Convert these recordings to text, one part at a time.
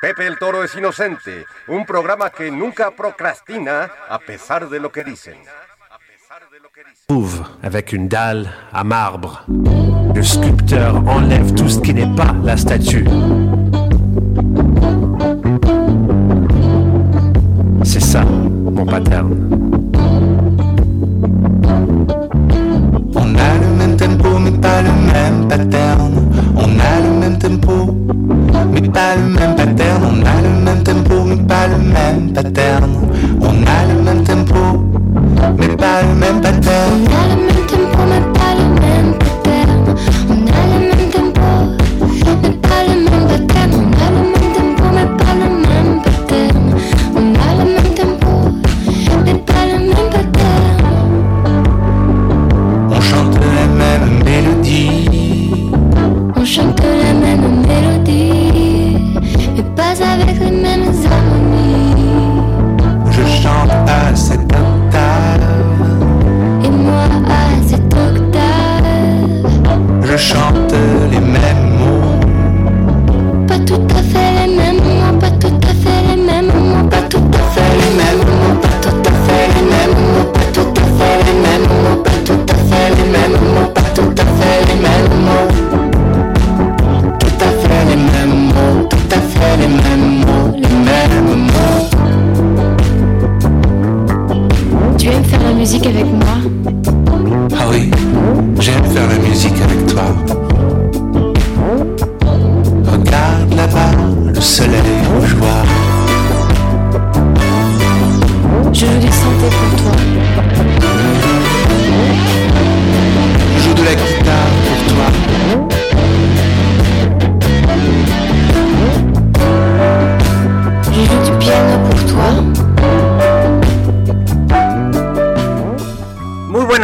Pepe el Toro es inocente, un programa que nunca procrastina a pesar de lo que dicen. Avec une dalle à marbre. Le sculpteur enlève tout ce qui n'est pas la statue. C'est ça, mon pattern.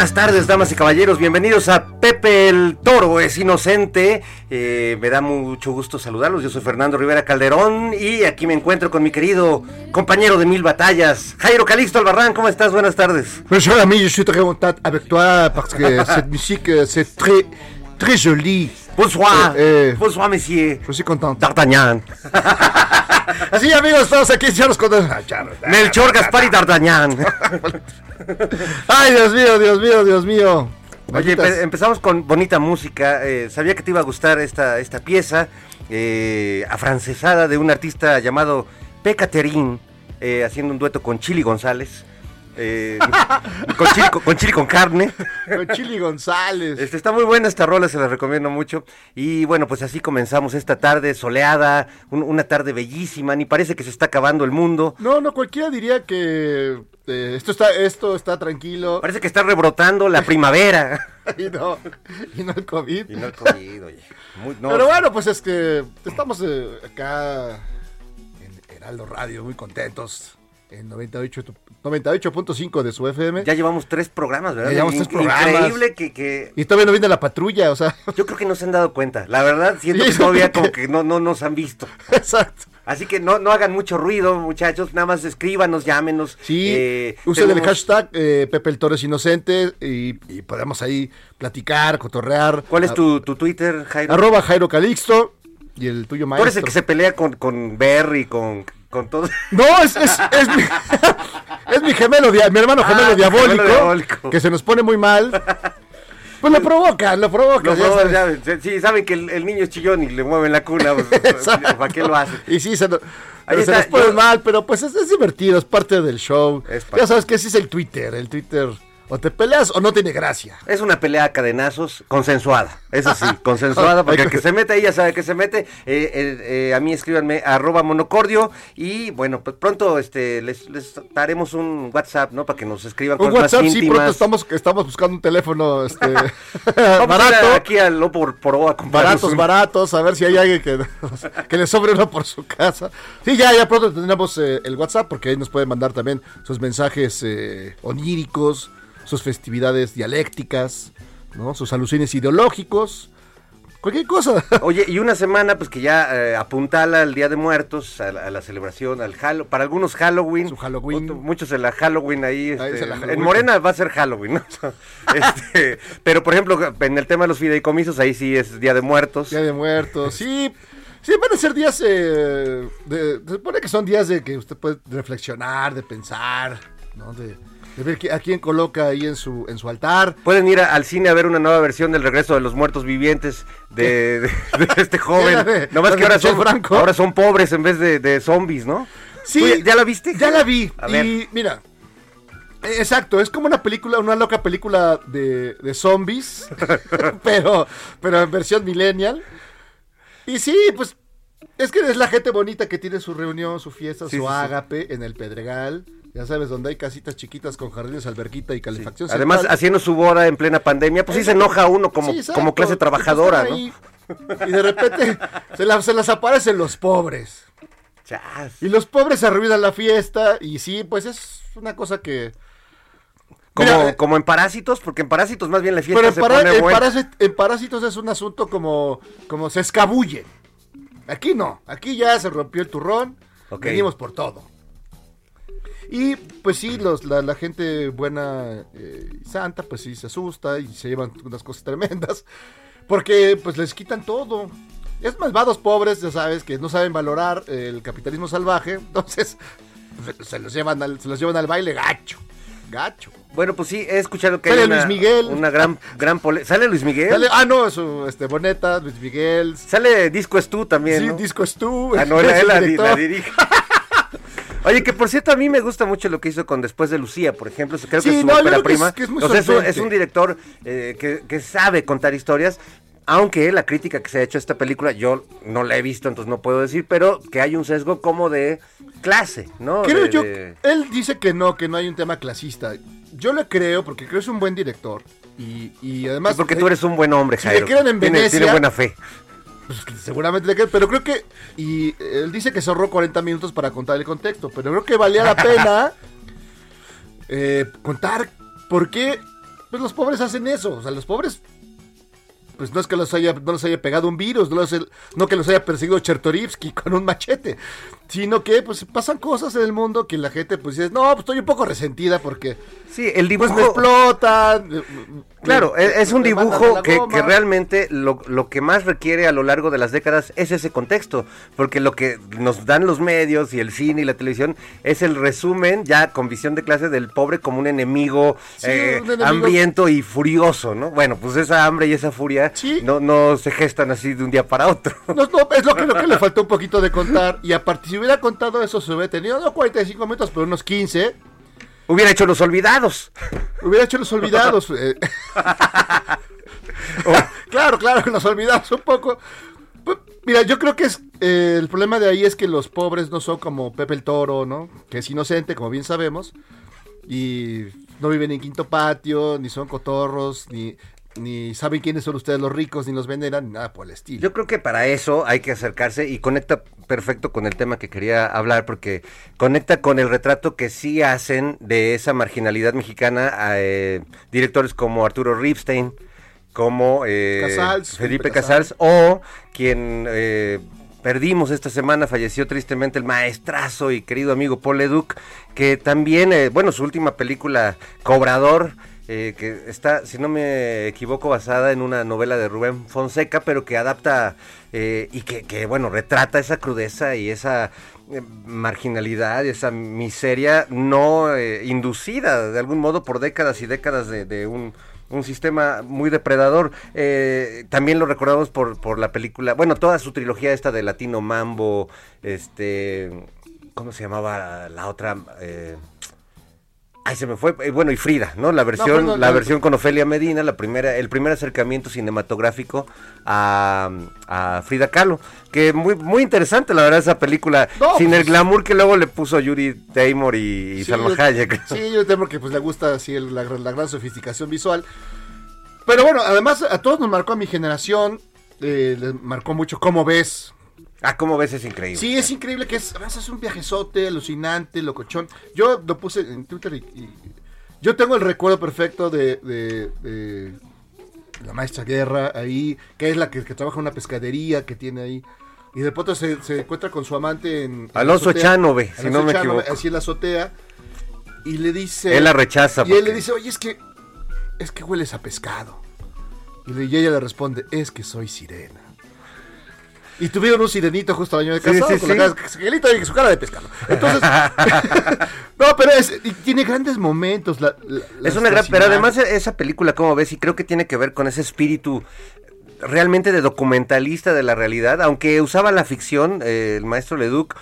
Buenas tardes, damas y caballeros. Bienvenidos a Pepe el Toro es inocente. Eh, me da mucho gusto saludarlos. Yo soy Fernando Rivera Calderón y aquí me encuentro con mi querido compañero de mil batallas, Jairo Calixto Albarrán. ¿Cómo estás? Buenas tardes. Mon cher ami, je suis très content avec toi parce que cette musique, c'est très, très joli. Bonsoir. Eh, eh. Bonsoir, monsieur. Je suis content. D'Artagnan. Así, amigos, estamos aquí, nos contamos. Ah, ah. Melchor, Gaspar y D'Artagnan. Ay, Dios mío, Dios mío, Dios mío. Oye, empezamos con bonita música. eh, sabía que te iba a gustar esta, esta pieza eh, afrancesada de un artista llamado P. Caterin, eh, haciendo un dueto con Chili González. Eh, con, chili, con carne. Con Chili González. Este, está muy buena esta rola, se la recomiendo mucho. Y bueno, pues así comenzamos esta tarde soleada, un- una tarde bellísima, ni parece que se está acabando el mundo. No, no, cualquiera diría que eh, esto está, esto está tranquilo. Parece que está rebrotando la primavera. Y no, y no el COVID. Y no el COVID, oye. Muy- no, Pero bueno, pues es que estamos eh, acá en Heraldo Radio muy contentos. En 98 tu- 98.5 de su FM. Ya llevamos tres programas, ¿verdad? Ya llevamos tres programas. Increíble que, que- Y todavía no viene la patrulla, o sea. Yo creo que no se han dado cuenta. La verdad, siento Sí, que todavía como que- no, no nos han visto. Exacto. Así que no, no hagan mucho ruido, muchachos. Nada más escríbanos, llámenos. Sí, Eh, usen el hashtag eh, Pepe el Toro es inocente y, y podemos ahí platicar, cotorrear. ¿Cuál es A- tu, tu Twitter, Jairo? Arroba Jairo Calixto y el tuyo Tú maestro. eres el que se pelea con, con Berry, con, con todo. No, es, es, es mi... mi gemelo, mi hermano gemelo Ah, diabólico, gemelo diabólico. que se nos pone muy mal. Pues lo provocan, lo provocan. Ya, sí, saben que el, el niño es chillón y le mueven la cuna, pues. ¿para qué lo hacen? Y sí, se, no- Ahí se está, nos pone yo- mal, pero pues es, es divertido, es parte del show. Es. Ya sabes que ese es el Twitter, el Twitter o te peleas o no tiene gracia. Es una pelea a cadenazos consensuada, eso sí, consensuada, porque el que se mete ahí ya sabe que se mete. Eh, eh, eh, a mí escríbanme arroba monocordio y bueno, pues pronto este les, les daremos un WhatsApp, ¿no? Para que nos escriban Un cosas WhatsApp, más sí, íntimas. pronto estamos, estamos buscando un teléfono este, Vamos a ir barato. aquí al Lopo por, por O a Baratos, un- baratos, a ver si hay alguien que, que le sobre uno por su casa. Sí, ya, ya pronto tendremos eh, el WhatsApp porque ahí nos pueden mandar también sus mensajes eh, oníricos, sus festividades dialécticas, ¿no? sus alucines ideológicos, cualquier cosa. Oye, y una semana, pues que ya eh, apuntala al Día de Muertos, a la, a la celebración, al Halo, para algunos Halloween. Su Halloween. otro- muchos en la Halloween ahí. Este, la en Halloween. Morena va a ser Halloween, ¿no? Este, pero, por ejemplo, en el tema de los fideicomisos, ahí sí es Día de Muertos. Día de Muertos, sí. Sí, van a ser días, eh, de, se supone que son días de que usted puede reflexionar, de pensar, ¿no? De, de ver qui- a quién coloca ahí en su, en su altar. Pueden ir a- al cine a ver una nueva versión del regreso de los muertos vivientes de, de- de este joven. De- no más que ahora son, Franco. ahora son pobres en vez de, de zombies, ¿no? Sí. ¿Tú ¿Ya la viste? Ya la vi. A y mira. eh, Exacto, es como una película, una loca película de, de zombies, pero, pero en versión millennial. Y sí, pues es que es la gente bonita que tiene su reunión, su fiesta, Sí, su sí, sí. ágape en el Pedregal. Ya sabes, donde hay casitas chiquitas con jardines, alberquita y calefacción. Además, haciendo su boda en plena pandemia, pues sí se enoja uno como, como clase trabajadora, ¿no? Y de repente se, la- se las aparecen los pobres. Chas. Y los pobres arruinan la fiesta. Y sí, pues es una cosa que. Como, Mira, como en Parásitos, porque en Parásitos más bien la fiesta Pero en, se para- pone en buena. en Parásitos es un asunto como, como se escabullen. Aquí no, aquí ya se rompió el turrón, venimos por todo. Y pues sí, los, la, la gente buena eh, y santa, pues sí se asusta y se llevan unas cosas tremendas, porque pues les quitan todo. Es malvados pobres, ya sabes, que no saben valorar el capitalismo salvaje, entonces se los llevan al, se los llevan al baile gacho, gacho. Bueno, pues sí, he escuchado que Sale hay una, Luis Miguel. una gran, gran pole- ¿Sale Luis Miguel? Sale- Sale, ah, no, su este, Boneta, Luis Miguel, Disco Es Tú también, Sí, ¿no? Disco es tú. Ah, no, es él, la, dirige. Oye, que por cierto, a mí me gusta mucho lo que hizo con Después de Lucía, por ejemplo. Creo Sí, que es su no, ópera creo que es- prima. que es muy o sea, es, un, solvente. es un director eh, que, que sabe contar historias. Aunque la crítica que se ha hecho a esta película, yo no la he visto, entonces no puedo decir, pero que hay un sesgo como de clase, ¿no? Creo De- yo, de- él dice que no, que no hay un tema clasista. Yo le creo porque creo que es un buen director. Y, y además... porque eh, tú eres un buen hombre, si le Jairo. creen en Venecia- tiene buena fe. pues, seguramente le creo, pero creo que... Y él dice que se ahorró 40 minutos para contar el contexto, pero creo que valía la pena eh, contar por qué pues, los pobres hacen eso. O sea, los pobres... Pues no es que los haya, no los haya pegado un virus, no, los- no que los haya perseguido Chertorivsky con un machete, sino que pues pasan cosas en el mundo que la gente pues dice, no, pues estoy un poco resentida porque Sí, el dibujo... pues me explotan. Claro, me- es un a dibujo que, realmente lo, lo que más requiere a lo largo de las décadas es ese contexto, porque lo que nos dan los medios y el cine y la televisión es el resumen ya con visión de clase del pobre como un enemigo, Sí, eh, un enemigo. hambriento y furioso, ¿no? Bueno, pues esa hambre y esa furia Sí. no, no se gestan así de un día para otro. No, no, es lo que, lo que le faltó un poquito de contar. Y aparte, si hubiera contado eso, se hubiera tenido no 45 minutos, pero unos 15. Hubiera hecho los olvidados. Hubiera hecho los olvidados. eh. claro, claro, los olvidados un poco. Pues, Mira, yo creo que es eh, el problema de ahí es que los pobres no son como Pepe el Toro, ¿no? Que es inocente, como bien sabemos. Y no viven en quinto patio, ni son cotorros, ni, ni saben quiénes son ustedes los ricos, ni los veneran, ni nada por el estilo. Yo creo que para eso hay que acercarse y conecta perfecto con el tema que quería hablar porque conecta con el retrato que sí hacen de esa marginalidad mexicana a eh, directores como Arturo Ripstein, como eh, Casals, Felipe Felipe Casals o quien eh, perdimos esta semana, falleció tristemente el maestrazo y querido amigo Paul Leduc, que también, eh, bueno, su última película, Cobrador, eh, que está, si no me equivoco, basada en una novela de Rubén Fonseca, pero que adapta eh, y que, que, bueno, retrata esa crudeza y esa eh, marginalidad, esa miseria no eh, inducida de algún modo por décadas y décadas de, de un, un sistema muy depredador. Eh, también lo recordamos por, por la película, bueno, toda su trilogía esta de Latino Mambo, este, ¿cómo se llamaba la otra? Eh, Ay, se me fue. eh, bueno, y Frida, ¿no? La versión, la versión con Ofelia Medina, la primera, el primer acercamiento cinematográfico a, a Frida Kahlo. Que muy, muy interesante, la verdad, esa película. No, sin el pues- glamour que luego le puso Judy Taymor y, y Sí, Salma yo- Hayek. Sí, yo temo que pues le gusta así el- la, gran- la gran sofisticación visual. Pero bueno, además a todos nos marcó a mi generación, eh, les marcó mucho cómo ves. Ah, ¿cómo ves? Es increíble. Sí, es increíble que es, es un viajezote, alucinante, locochón. Yo lo puse en Twitter y, y- yo tengo el recuerdo perfecto de, de- de la maestra Guerra ahí, que es la que, que trabaja en una pescadería que tiene ahí. Y de pronto se, se encuentra con su amante en... Alonso azotea. Echanove, si Alonso no me Echanove, equivoco. Así en la azotea. Y le dice... Él la rechaza. Y él le dice, oye, es que, es que hueles a pescado. Y ella le responde, es que soy sirena. Y tuvieron un sirenito justo al año de casado, sí, con sí. la cara, su cara de pescado. Entonces, no, pero es, y tiene grandes momentos. la- la- Es una gran, pero además esa película, como ves, y creo que tiene que ver con ese espíritu realmente de documentalista de la realidad, aunque usaba la ficción, eh, el maestro Leduc,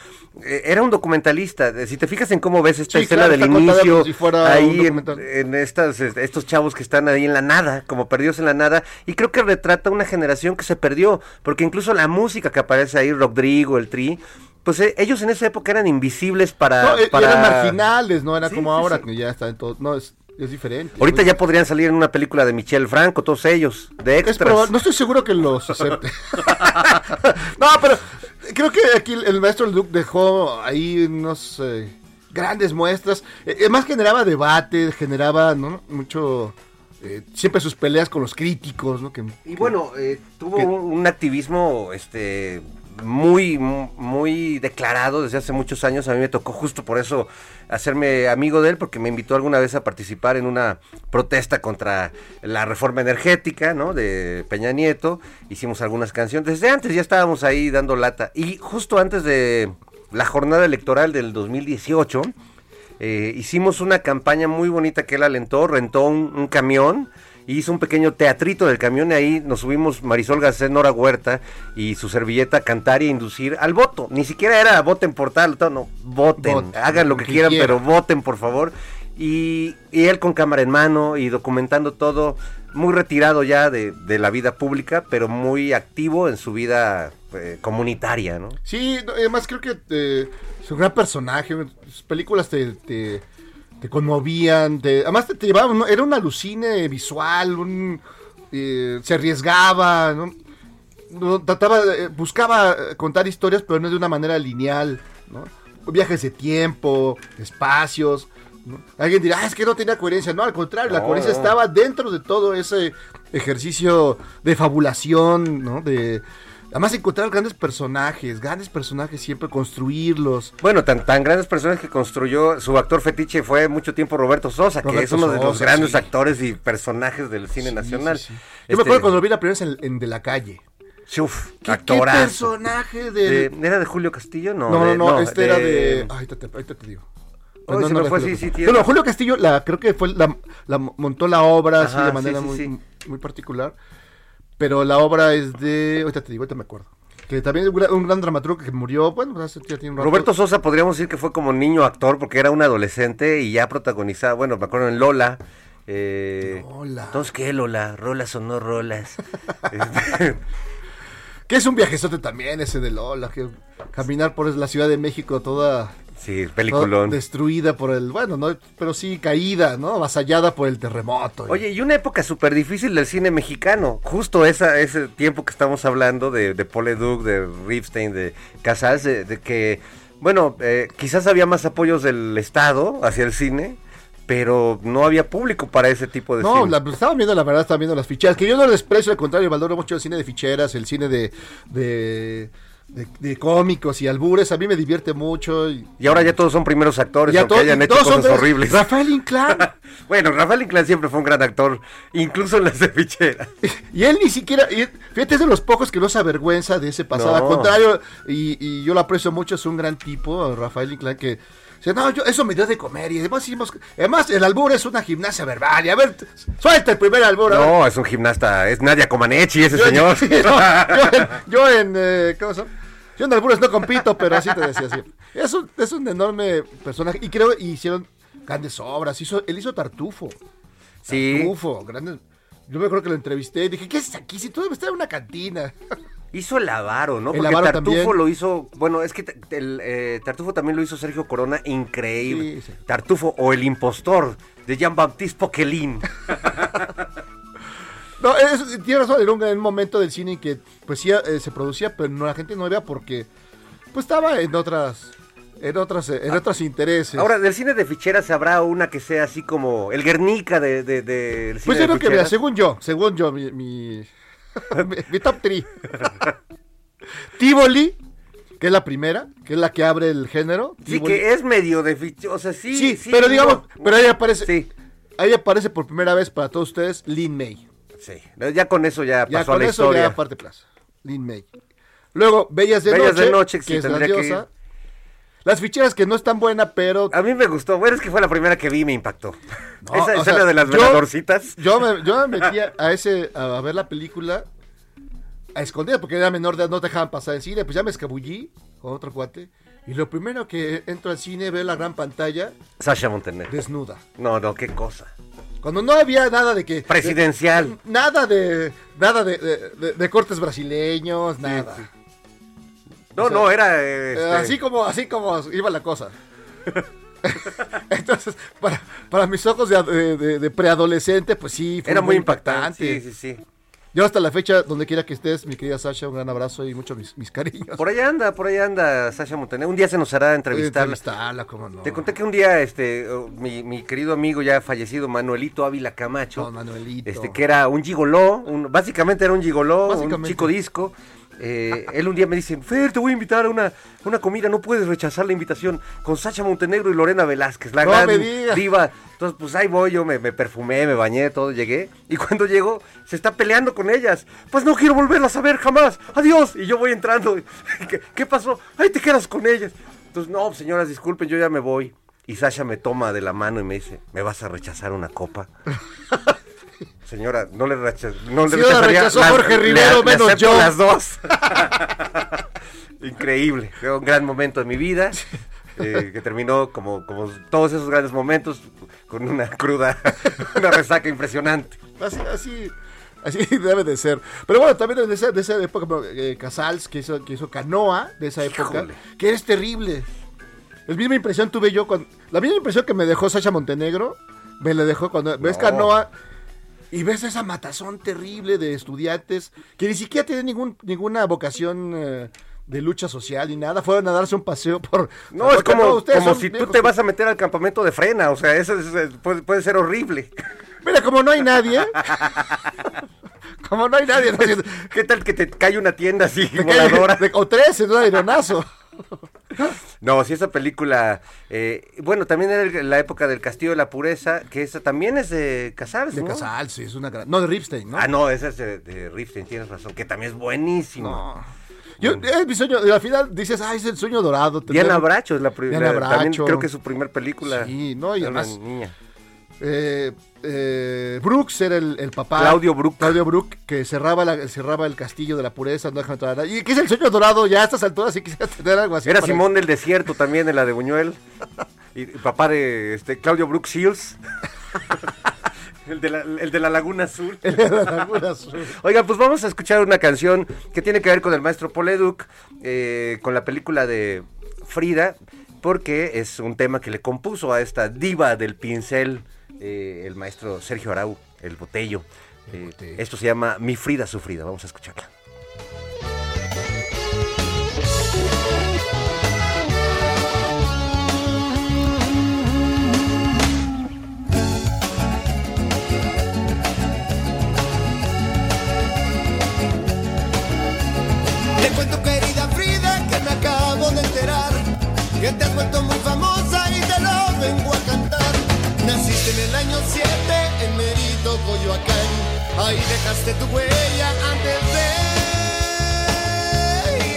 eh, era un documentalista. Eh, Si te fijas en cómo ves esta Sí, escena claro, del inicio, si ahí en, en estas, este, estos chavos que están ahí en la nada, como perdidos en la nada, y creo que retrata una generación que se perdió, porque incluso la música que aparece ahí, Rodrigo, el Tri, pues eh, ellos en esa época eran invisibles para... No, eh, para... eran marginales, no era Sí, como sí, ahora, sí. que ya está en todo. No, es, es diferente. Ahorita ya podrían salir en una película de Michel Franco, todos ellos, de Es extras. probable- no estoy seguro que los acepte. no, pero creo que aquí el, maestro Luke dejó ahí unos eh, grandes muestras. Eh, Además generaba debate, generaba ¿no? mucho... eh, siempre sus peleas con los críticos, ¿no? Que, Y bueno, eh, tuvo que- un activismo este muy mu- muy declarado desde hace muchos años. A mí me tocó justo por eso hacerme amigo de él, porque me invitó alguna vez a participar en una protesta contra la reforma energética, ¿no? De Peña Nieto. Hicimos algunas canciones. Desde antes ya estábamos ahí dando lata. Y justo antes de la jornada electoral del 2018, eh, hicimos una campaña muy bonita que él alentó, rentó un, camión hizo un pequeño teatrito del camión y ahí nos subimos Marisol Gacé, Nora Huerta y su servilleta a cantar y inducir al voto. Ni siquiera era voten por tal, no, voten, Voten, hagan lo que que quieran, pero voten por favor. Y, y él con cámara en mano y documentando todo, muy retirado ya de, de la vida pública, pero muy activo en su vida eh, comunitaria, ¿no? Sí, además creo que eh, es un gran personaje. Sus películas te, te, te conmovían. te- además te, te llevaban, ¿no? era un alucine visual, un, eh, se arriesgaba, ¿no? No, trataba, de- buscaba eh, contar historias, pero no de una manera lineal, ¿no? Viajes de tiempo, espacios. ¿no? Alguien dirá, ah, es que no tenía coherencia. No, al contrario, la coherencia estaba dentro de todo ese ejercicio de fabulación, ¿no? De, además, encontrar grandes personajes, grandes personajes siempre, construirlos. Bueno, tan, tan grandes personas que construyó, su actor fetiche fue mucho tiempo Roberto Sosa, que es uno de los grandes sí. actores y personajes del cine Sí, nacional. sí, sí. Yo Este, me acuerdo cuando lo vi la primera vez en, en De la Calle. Uf, ¿Qué, personaje De-. ¿Era de Julio Castillo? No, No, no, de- no, este de- era de... Ay, ahorita te, ahorita te digo. Se me era fue, Julio sí, sí, Castillo. tiene- No, no, Julio Castillo, la, creo que fue la, la montó la obra así de sí, manera sí, muy, sí. muy particular. Pero la obra es de... Ahorita te digo, ahorita me acuerdo. Que también es un gran, un gran dramaturgo que murió, bueno, pues hace ya tiene un rato. Roberto Sosa podríamos decir que fue como niño actor porque era un adolescente y ya protagonizaba, bueno, me acuerdo en Lola. eh, Lola. Entonces, ¿qué Lola? ¿Rolas o no rolas? Este, Que es un viajezote también ese de Lola, que caminar por la Ciudad de México toda... sí, peliculón. destruida por el, bueno, no, pero sí caída, ¿no? Avasallada por el terremoto. Oye, y una época súper difícil del cine mexicano. Justo esa, ese tiempo que estamos hablando de, de Paul Leduc, de Ripstein, de Casals, de, de que, bueno, eh, quizás había más apoyos del Estado hacia el cine, pero no había público para ese tipo de No, cine. la, pues, estaban viendo, la verdad, estaban viendo las ficheras. Que yo no desprecio, al contrario, valoro mucho el cine de ficheras, el cine de, de, de, de cómicos y albures, a mí me divierte mucho. Y, Y ahora ya todos son primeros actores, y a aunque hayan hecho cosas horribles. Rafael Inclán. bueno, Rafael Inclán siempre fue un gran actor, incluso en las de fichera. Y él ni siquiera, y- fíjate, es de los pocos que no se avergüenza de ese pasado. No. Al contrario, y, y yo lo aprecio mucho, es un gran tipo, Rafael Inclán, que dice, no, yo, eso me dio de comer. Y además, hicimos, además el albur es una gimnasia verbal. Y a ver, suelta el primer albur. No, es un gimnasta, es Nadia Comaneci ese Yo- señor. yo, en, yo en, eh. Yo en albures no compito, pero así te decía, sí. Es un, es un enorme personaje. Y creo que hicieron grandes obras. Hizo, él hizo Tartufo. sí, Tartufo, grandes. Yo me acuerdo que lo entrevisté y dije, ¿qué es aquí? Si tú debes estar en una cantina. Hizo el Avaro, ¿no? El Porque Avaro Tartufo también. lo hizo, bueno, es que el eh, Tartufo también lo hizo Sergio Corona, increíble. Sí, sí. Tartufo o El Impostor de Jean-Baptiste Poquelin. No, es, tiene razón, era un, en un momento del cine en que pues sí eh, se producía, pero no, la gente no era porque pues estaba en otras en otras en otros intereses. Ahora, del cine de ficheras habrá una que sea así como el Guernica de, de, de- del cine pues de yo creo que ficheras? según yo, según yo mi mi, mi- mi top 3. Tivoli, que es la primera, que es la que abre el género. Sí, Tivoli. que es medio de ficheras, o sea, sí. Sí, sí, pero digamos, no. pero ahí aparece Sí, ahí aparece por primera vez para todos ustedes Lin May. sí. Ya con eso ya Ya pasó a con la eso historia. ya parte plaza. Lin May. Luego, Bellas de Bellas Noche, de Noche, que es que grandiosa. Las ficheras que no están buenas, pero A mí me gustó. Bueno, es que fue la primera que vi y me impactó. No, Esa esa sea, es de las yo- veladorcitas. yo me, yo me metía a ese a ver la película a escondidas porque era menor de edad, no te dejaban pasar en cine, pues ya me escabullí con otro cuate y lo primero que entro al cine veo la gran pantalla Sasha Montenegro. desnuda. No, no, qué cosa. Cuando no había nada de que Presidencial. de- nada de nada de, de- de- de cortes brasileños, nada. No, O sea, no, era. Eh, este, Así como, así como iba la cosa. Entonces, para, para mis ojos de, de- de- de preadolescente, pues sí, fue Era muy impactante. Sí, sí, sí. Yo hasta la fecha, donde quiera que estés, mi querida Sasha, un gran abrazo y muchos mis, mis cariños. Por ahí anda, por ahí anda Sasha Montenegro. Un día se nos hará entrevistarla. Entrevistarla, cómo no. Te conté que un día, este, oh, mi, mi querido amigo ya fallecido, Manuelito Ávila Camacho, Don Manuelito. este, que era un gigoló, un- básicamente era un gigoló, un chico disco. Eh, él un día me dice, Fer, te voy a invitar a una, una comida, no puedes rechazar la invitación con Sacha Montenegro y Lorena Velázquez, la No gran diva. Entonces, pues ahí voy, yo me, me perfumé, me bañé, todo, llegué. Y cuando llego, se está peleando con ellas. Pues no quiero volverlas a ver jamás. Adiós. Y yo voy entrando. ¿Qué, qué pasó? Ay, te quedas con ellas. Entonces, no, señoras, disculpen, yo ya me voy. Y Sasha me toma de la mano y me dice, ¿me vas a rechazar una copa? Señora, no le, recha- no le la rechazó las- Jorge Rivero, le menos yo. las dos. Increíble, fue un gran momento de mi vida, eh, que terminó como, como todos esos grandes momentos con una cruda, una resaca impresionante. Así, así, así debe de ser. Pero bueno, también de esa, de esa época, eh, Casals, que hizo, que hizo Canoa, de esa época, Híjole. que es terrible. La misma impresión tuve yo con. La misma impresión que me dejó Sacha Montenegro, me la dejó cuando ves No. Canoa y ves esa matazón terrible de estudiantes que ni siquiera tienen ningún, ninguna vocación. eh, de lucha social ni nada, fueron a darse un paseo por... No, es como, como si tú te que- vas a meter al campamento de frena, o sea, eso es- es- puede, puede ser horrible. Mira, como no hay nadie, como no hay nadie, no, ¿Qué tal que te cae una tienda así cae- voladora? o tres en un aeronazo. No, si esa película, eh, bueno, también era el- la época del Castillo de la Pureza, que esa también es de Casals, De ¿no? Casal, sí, es una gran... No, de Ripstein, ¿no? Ah, no, esa es de, de Ripstein, tienes razón, que también es buenísimo. No. Yo, es mi sueño, y al final dices, ay, es el sueño dorado. Diana Bracho es la primera, Diana también creo que es su primer película. Sí, no, y además- niña. Eh, eh, Brooks era el, el papá. Claudio Brook. Claudio Brook, que cerraba, la, cerraba el castillo de la pureza, no entrar. Y que es el sueño dorado, ya a estas alturas sí quisiera tener algo así. Era para- Simón del Desierto también, en la de Buñuel. Y, y papá de este, Claudio Brooks Shields. el, de la, el de la Laguna Azul. La Laguna Azul. Oigan, pues vamos a escuchar una canción que tiene que ver con el maestro Poleduc, eh, con la película de Frida, porque es un tema que le compuso a esta diva del pincel, eh, el maestro Sergio Arau, el eh, botello. Esto se llama Mi Frida Sufrida, vamos a escucharla. Te cuento querida Frida que me acabo de enterar que te has vuelto muy Ahí dejaste tu huella antes de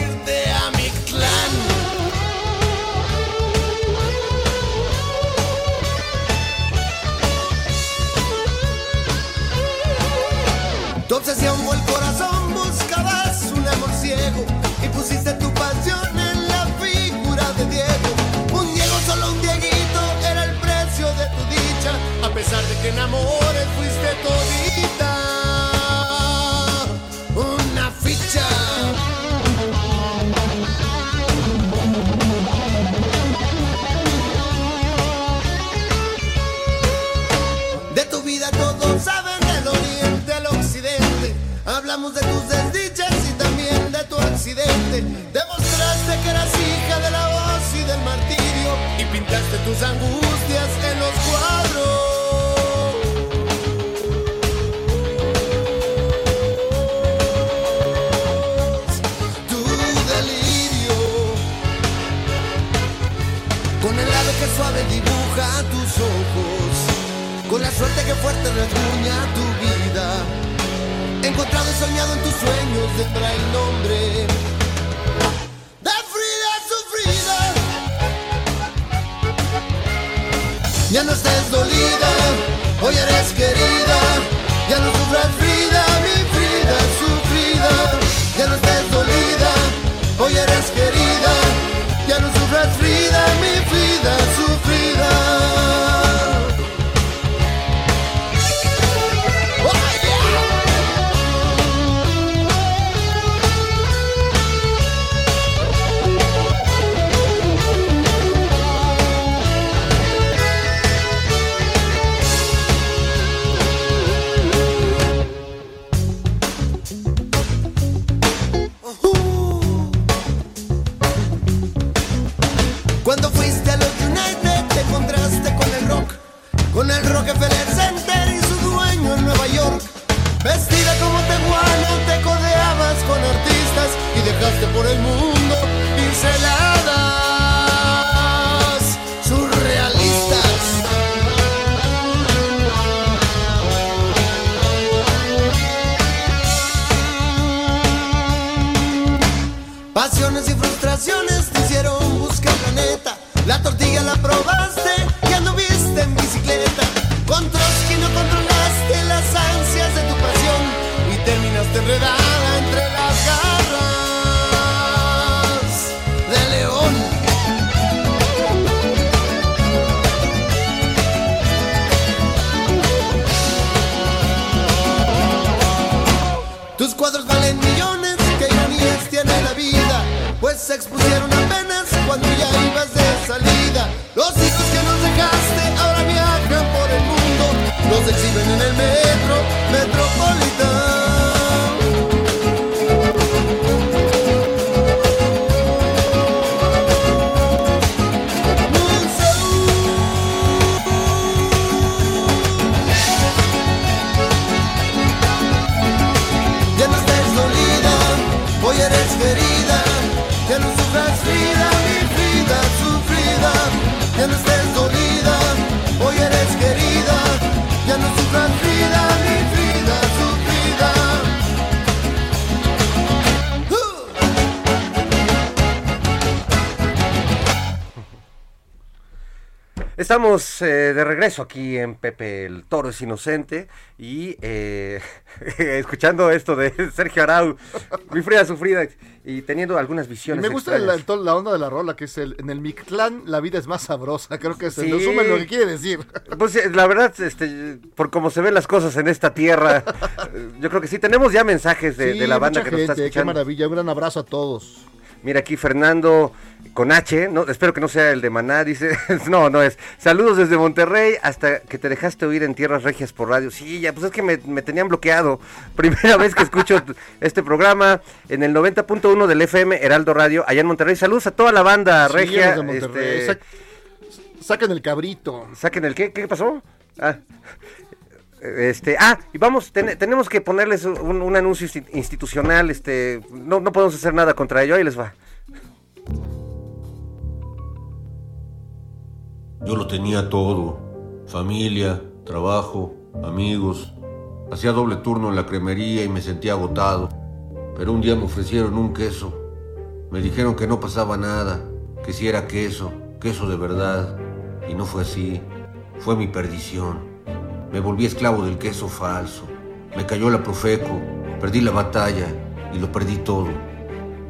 irte a mi clan. Tu obsesión fue el corazón, buscabas un amor ciego y pusiste tu pasión en la figura de Diego. Un Diego, solo un Dieguito, era el precio de tu dicha. A pesar de que en amores fuiste todita de tus desdichas y también de tu accidente. Demostraste que eras hija de la voz y del martirio y pintaste tus angustias en los cuadros. Tu delirio con el ave que suave dibuja tus ojos, con la suerte que fuerte rasguña tu vida. Encontrado y soñado en tus sueños tendrá el nombre de Frida sufrida. Ya no estés dolida, hoy eres querida. Ya no sufras Estamos eh, de regreso aquí en Pepe el Toro es Inocente y eh, escuchando esto de Sergio Arau, mi Frida sufrida y teniendo algunas Y visiones. me gusta la, onda de la rola, que es el, en el Mictlán la vida es más sabrosa. Creo que se Sí. resume lo que quiere decir. Pues eh, la verdad, este, por cómo se ven las cosas en esta tierra, yo creo que sí, tenemos ya mensajes de, Sí, de la banda que nos está gente, Qué escuchando. maravilla, un gran abrazo a todos. Mira aquí Fernando con H, no, espero que no sea el de Maná, dice, no, no es. Saludos desde Monterrey hasta que te dejaste oír en Tierras Regias por radio. Sí, ya, pues es que me, me tenían bloqueado. Primera vez que escucho este programa en el 90.1 del FM Heraldo Radio, allá en Monterrey. Saludos a toda la banda Sí, regia. este, Sac- saquen el cabrito. Saquen el qué, ¿qué pasó? Ah, este, ah, y vamos, ten- tenemos que ponerles un, un anuncio insti- institucional, este, no, no podemos hacer nada contra ello, ahí les va. Yo lo tenía todo. Familia, trabajo, amigos. Hacía doble turno en la cremería y me sentía agotado. Pero un día me ofrecieron un queso. Me dijeron que no pasaba nada, que si era queso, queso de verdad. Y no fue así. Fue mi perdición. Me volví esclavo del queso falso. Me cayó la Profeco, perdí la batalla y lo perdí todo.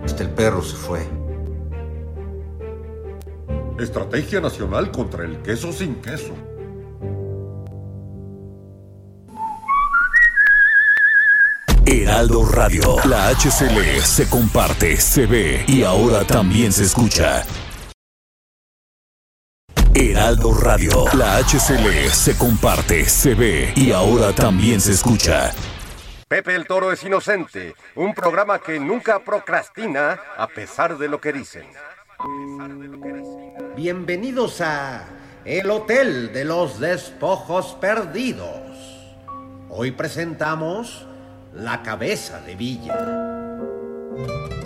Hasta el perro se fue. Estrategia Nacional contra el queso sin queso. Heraldo Radio. La HCL se comparte, se ve y ahora también se escucha. Heraldo Radio. La HCL se comparte, se ve y ahora también se escucha. Pepe el Toro es inocente, un programa que nunca procrastina a pesar de lo que dicen. Bienvenidos a El Hotel de los Despojos Perdidos. Hoy presentamos La Cabeza de Villa.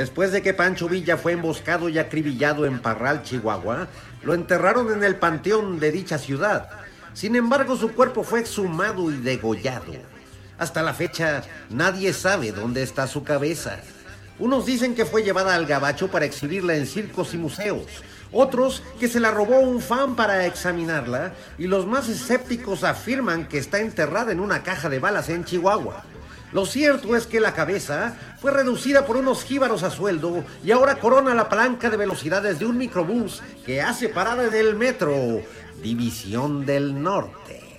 Después de que Pancho Villa fue emboscado y acribillado en Parral, Chihuahua, lo enterraron en el panteón de dicha ciudad. Sin embargo, su cuerpo fue exhumado y degollado. Hasta la fecha, nadie sabe dónde está su cabeza. Unos dicen que fue llevada al gabacho para exhibirla en circos y museos. Otros que se la robó un fan para examinarla. Y los más escépticos afirman que está enterrada en una caja de balas en Chihuahua. Lo cierto es que la cabeza fue reducida por unos jíbaros a sueldo y ahora corona la palanca de velocidades de un microbús que hace parada en el metro División del Norte.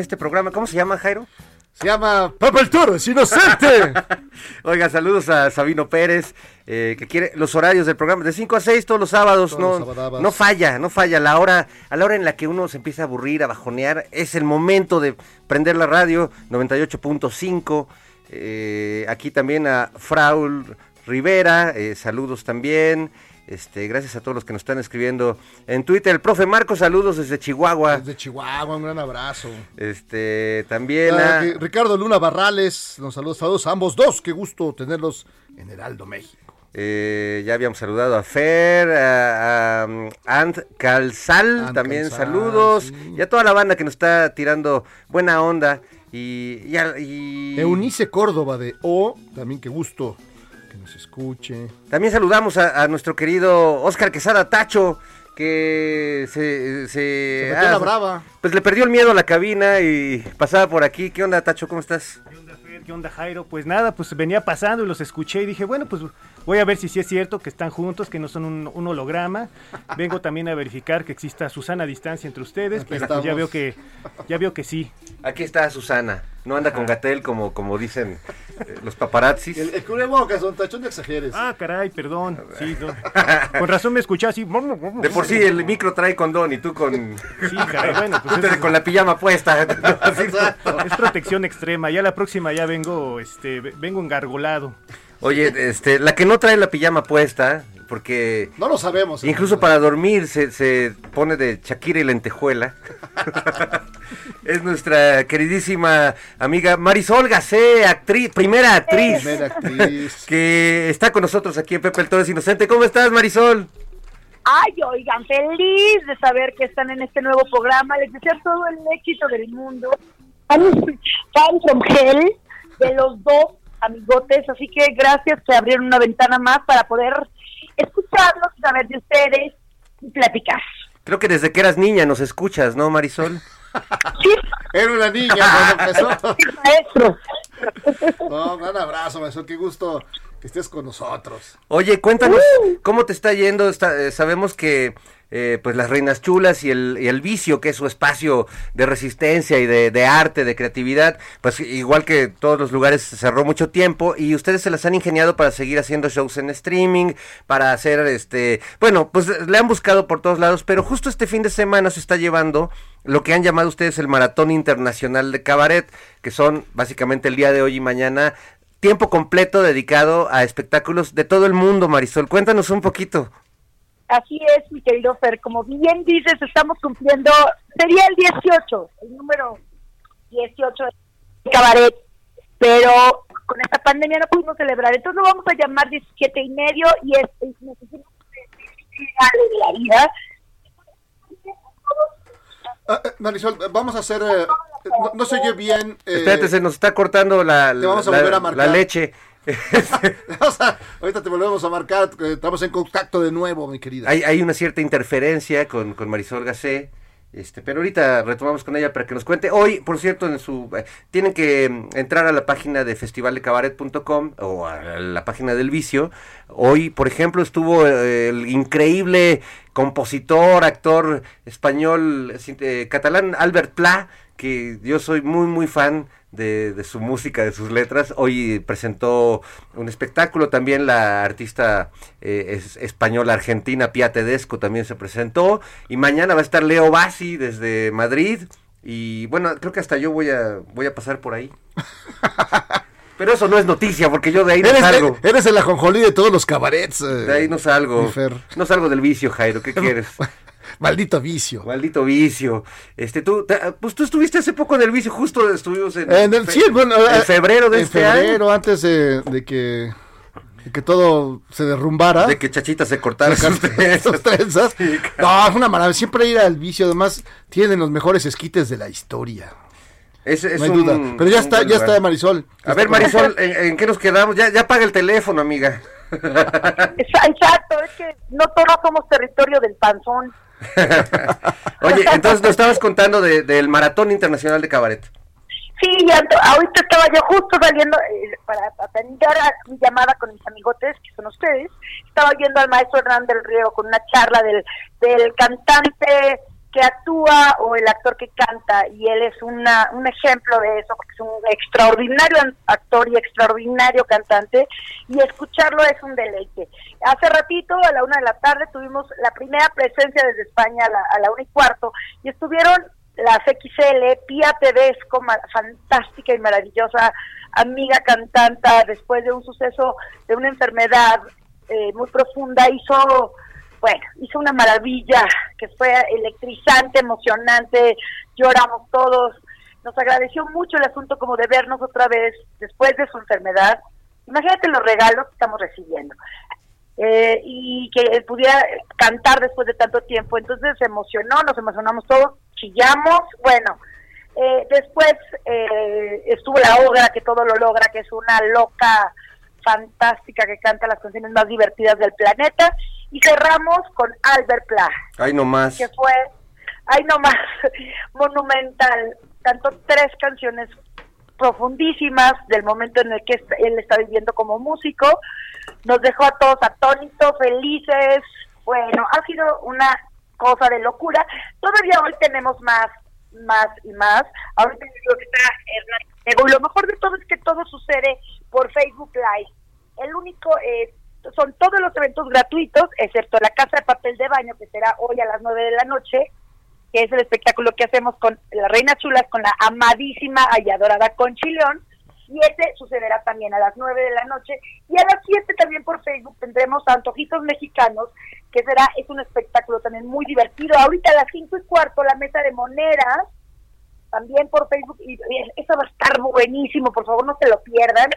Este programa, ¿cómo se llama, Jairo? Se llama Pepe el Toro, es inocente. Oiga, saludos a Sabino Pérez, eh, que quiere los horarios del programa de 5 a 6 todos los sábados. Todos no, los no falla, no falla. La hora, a la hora en la que uno se empieza a aburrir, a bajonear, es el momento de prender la radio 98.5. Eh, aquí también a Fraul Rivera, eh, saludos también. Este, gracias a todos los que nos están escribiendo en Twitter. El profe Marco, saludos desde Chihuahua. Desde Chihuahua, un gran abrazo. Este, también Ah, a- Ricardo Luna Barrales, nos saludos, saludos a ambos dos, qué gusto tenerlos en Heraldo México. Eh, ya habíamos saludado a Fer, a, a, um, Ant Calzal, Ant también Calzal, saludos. sí. Y a toda la banda que nos está tirando buena onda. Y, y, a- y- Eunice Córdoba de O, también qué gusto nos escuche. también saludamos a, a nuestro querido Oscar Quesada Tacho, que se... Se, Se metió ah, la brava. Pues le perdió el miedo a la cabina y pasaba por aquí. ¿Qué onda, Tacho? ¿Cómo estás? ¿Qué onda, Jairo? Pues nada, pues venía pasando y los escuché y dije, bueno, pues voy a ver si sí es cierto que están juntos, que no son un, un holograma. Vengo también a verificar que exista Susana a distancia entre ustedes, Aquí pero pues ya veo que ya veo que sí. Aquí está Susana. No anda con Gatel como, como dicen eh, los paparazzis. El, el cubrebocas, don Tachón, no exageres. Ah, caray, perdón. Sí, no. Con razón me escuché así. De por sí el micro trae condón y tú con... Sí, caray, bueno, pues Tú te- eso- con la pijama puesta. Es protección extrema. Ya la próxima ya vengo, este, vengo engargolado. Oye, este, la que no trae la pijama puesta, porque No lo sabemos. incluso para dormir se, se pone de Shakira y lentejuela, es nuestra queridísima amiga Marisol Gacé, actriz, primera actriz, Primera actriz. que está con nosotros aquí en Pepe el Torres Inocente. ¿Cómo estás, Marisol? Ay, oigan, feliz de saber que están en este nuevo programa. Les deseo todo el éxito del mundo. Fan fan from hell de los dos amigotes. Así que gracias que abrieron una ventana más para poder escucharlos, saber de ustedes y platicar. Creo que desde que eras niña nos escuchas, ¿no, Marisol? Era una niña cuando empezó. Maestro. No, gran abrazo, maestro, qué gusto que estés con nosotros. Oye, cuéntanos, ¿cómo te está yendo? Está- eh, sabemos que eh, pues las Reinas Chulas y el, y el Vicio, que es su espacio de resistencia y de, de arte, de creatividad, pues igual que todos los lugares cerró mucho tiempo y ustedes se las han ingeniado para seguir haciendo shows en streaming, para hacer este, bueno, pues le han buscado por todos lados, pero justo este fin de semana se está llevando lo que han llamado ustedes el Maratón Internacional de Cabaret, que son básicamente el día de hoy y mañana tiempo completo dedicado a espectáculos de todo el mundo, Marisol. Cuéntanos un poquito. Así es, mi querido Fer. Como bien dices, estamos cumpliendo, sería el 18, el número 18 de cabaret, pero con esta pandemia no pudimos celebrar. Entonces lo vamos a llamar 17 y medio y es vida. Ah, eh, Marisol, vamos a hacer. eh, no, no se oye bien. eh, Espérate, se nos está cortando la, te vamos a la- a leche. ahorita te volvemos a marcar. eh, Estamos en contacto de nuevo, mi querida. Hay, hay una cierta interferencia con, con Marisol Gacé. Este, pero ahorita retomamos con ella para que nos cuente. Hoy, por cierto, en su eh, tienen que mm, entrar a la página de festivaldecabaret.com o a la página del vicio. Hoy, por ejemplo, estuvo eh, el increíble compositor, actor español eh, catalán Albert Pla, que yo soy muy muy fan de, de su música, de sus letras. Hoy presentó un espectáculo, también la artista eh, es- española argentina Pia Tedesco también se presentó. Y mañana va a estar Leo Bassi desde Madrid. Y bueno, creo que hasta yo voy a, voy a pasar por ahí. Pero eso no es noticia, porque yo de ahí no Eres, salgo. eres el ajonjolí de todos los cabarets. eh, De ahí no salgo. No salgo del vicio, Jairo. ¿Qué quieres? Maldito vicio. Maldito vicio. Este, tú, te- pues tú estuviste hace poco en el vicio, justo estuvimos en, En el, fe- sí, bueno, en eh, febrero de en este febrero, año. antes de, de que, de que todo se derrumbara. De que Chachita se cortara sus sus trenzas. No, es una maravilla. Siempre ir al vicio. Además, tienen los mejores esquites de la historia. Es, es no hay un- duda. Pero ya está, ya está Marisol. A ver, Marisol, ¿en, en qué nos quedamos? Ya, ya paga el teléfono, amiga. Exa- Exacto, es que no todos somos territorio del panzón. Oye, entonces nos estabas contando de- del Maratón Internacional de Cabaret. Sí, ya ahorita estaba yo justo saliendo eh, para atender mi llamada con mis amigotes, que son ustedes. Estaba viendo al maestro Hernán del Río con una charla del, del cantante que actúa o el actor que canta, y él es una, un ejemplo de eso, porque es un extraordinario actor y extraordinario cantante, y escucharlo es un deleite. Hace ratito, a la una de la tarde, tuvimos la primera presencia desde España a la, a la una y cuarto, y estuvieron las XL, Pia Tedesco, fantástica y maravillosa amiga cantanta, después de un suceso de una enfermedad eh, muy profunda, hizo, bueno, hizo una maravilla que fue electrizante, emocionante, lloramos todos, nos agradeció mucho el asunto como de vernos otra vez después de su enfermedad. Imagínate los regalos que estamos recibiendo. Eh, y que él pudiera cantar después de tanto tiempo. Entonces se emocionó, nos emocionamos todos, chillamos. Bueno, eh, después eh, estuvo la obra que todo lo logra, que es una loca fantástica que canta las canciones más divertidas del planeta. Y cerramos con Albert Pla, Ay, no más. que fue, ay nomás, monumental. Cantó tres canciones profundísimas del momento en el que él está viviendo como músico. Nos dejó a todos atónitos, felices. Bueno, ha sido una cosa de locura. Todavía hoy tenemos más, más y más. Ahorita digo que está Hernán lo mejor de todo es que todo sucede por Facebook Live. El único, eh, son todos los eventos gratuitos, excepto la Casa de Papel de Baño, que será hoy a las 9 de la noche, que es el espectáculo que hacemos con la Reina Chulas, con la amadísima y adorada Conchi León, y ese sucederá también a las 9 de la noche, y a las 7 también por Facebook tendremos a Antojitos Mexicanos, que será, es un espectáculo también muy divertido. Ahorita a las 5 y cuarto, la mesa de monedas, también por Facebook, y eso va a estar buenísimo, por favor no se lo pierdan.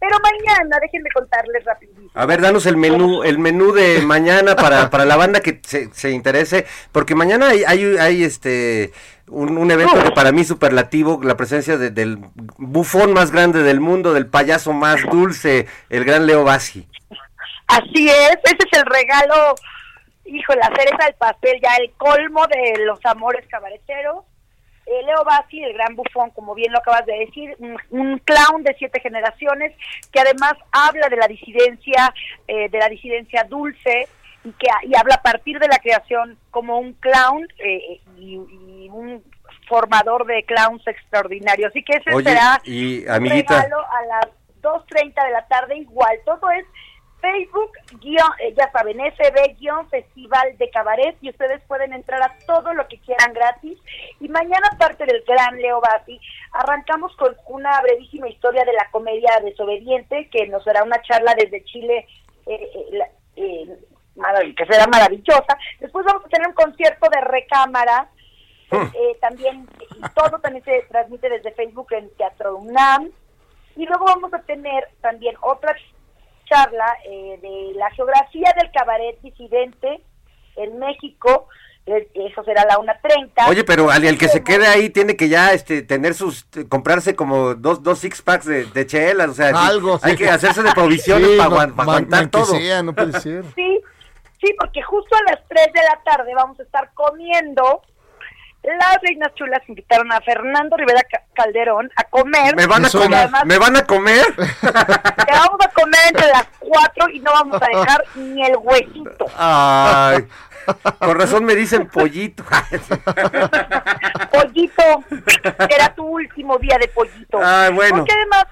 Pero mañana, déjenme contarles rapidísimo. A ver, danos el menú, el menú de mañana para, para la banda que se, se interese, porque mañana hay, hay, hay, este un, un evento que para mí es superlativo, la presencia de- del bufón más grande del mundo, del payaso más dulce, el gran Leo Bassi. Así es, ese es el regalo, hijo, la cereza del pastel, ya el colmo de los amores cabareteros. Eh, Leo Bassi, el gran bufón, como bien lo acabas de decir, un, un clown de siete generaciones que además habla de la disidencia, eh, de la disidencia dulce y que y habla a partir de la creación como un clown eh, y, y un formador de clowns extraordinario. Así que ese Oye, será y, un regalo a las 2.30 de la tarde igual. Todo es Facebook, guion, eh, ya saben, FB, guion, Festival de Cabaret, y ustedes pueden entrar a todo lo que quieran gratis. Y mañana, aparte del gran Leo Bassi, arrancamos con una brevísima historia de la comedia desobediente, que nos será una charla desde Chile, eh, eh, la- eh, que será maravillosa. Después vamos a tener un concierto de recámara, eh, también, y todo también se transmite desde Facebook en Teatro UNAM. Y luego vamos a tener también otra charla eh, de la geografía del cabaret disidente en México. Eh, Eso será la 1.30. Oye, pero al, el que se quede ahí tiene que ya este tener sus comprarse como dos dos six packs de, de chelas, o sea, sí, hay que hacerse de provisiones Sí, para no, man- aguantar todo. sea, no puede ser. Sí, sí, porque justo a las 3 de la tarde vamos a estar comiendo. Las reinas chulas invitaron a Fernando Rivera Ca- Calderón a comer. Me van a comer, además, me van a comer. te vamos a comer entre las 4 y no vamos a dejar ni el huesito. Ay, con razón me dicen pollito. Pollito, será tu último día de pollito. Ay, bueno. Porque además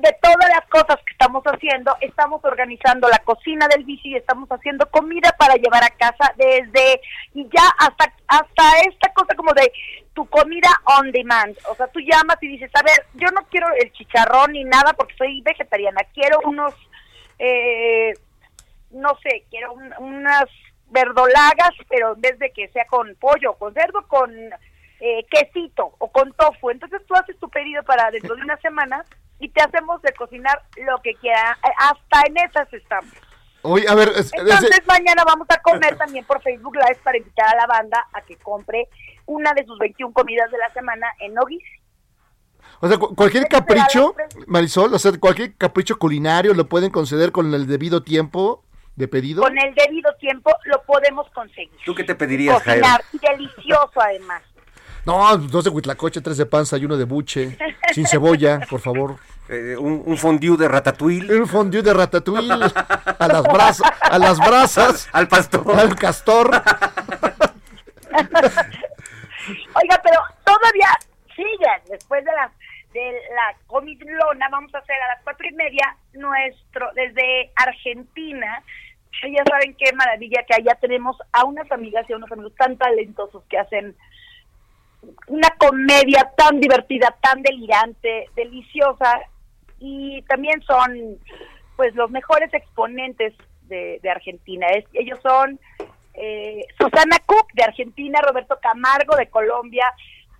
de todas las cosas que estamos haciendo, estamos organizando la cocina del bici y estamos haciendo comida para llevar a casa desde y ya hasta hasta esta cosa como de tu comida on demand. O sea, tú llamas y dices, a ver, yo no quiero el chicharrón ni nada porque soy vegetariana, quiero unos, eh, no sé, quiero un- unas verdolagas, pero en vez de que sea con pollo, con cerdo, con eh, quesito o con tofu. Entonces tú haces tu pedido para dentro de una semana y te hacemos de cocinar lo que quiera. Eh, Hasta en esas estamos. Oye, a ver, es- Entonces mañana vamos a comer también por Facebook Live para invitar a la banda a que compre una de sus 21 comidas de la semana en Nogis. o sea, cu- cualquier capricho, Marisol, o sea, cualquier capricho culinario lo pueden conceder con el debido tiempo de pedido. Con el debido tiempo lo podemos conseguir. ¿Tú qué te pedirías, Jairo? Cocinar y delicioso además. No, dos de huitlacoche, tres de panza y uno de buche, sin cebolla, por favor. Eh, un, un fondue de ratatouille. Un fondue de ratatouille a las brasas, a las brasas, al pastor, al castor. Oiga, pero todavía siguen, después de la, de la comidlona, vamos a hacer a las cuatro y media nuestro, desde Argentina. Ya saben qué maravilla que allá tenemos a unas amigas y a unos amigos tan talentosos que hacen una comedia tan divertida, tan delirante, deliciosa, y también son pues los mejores exponentes de, Argentina. Es- ellos son eh, Susana Cook de Argentina, Roberto Camargo de Colombia,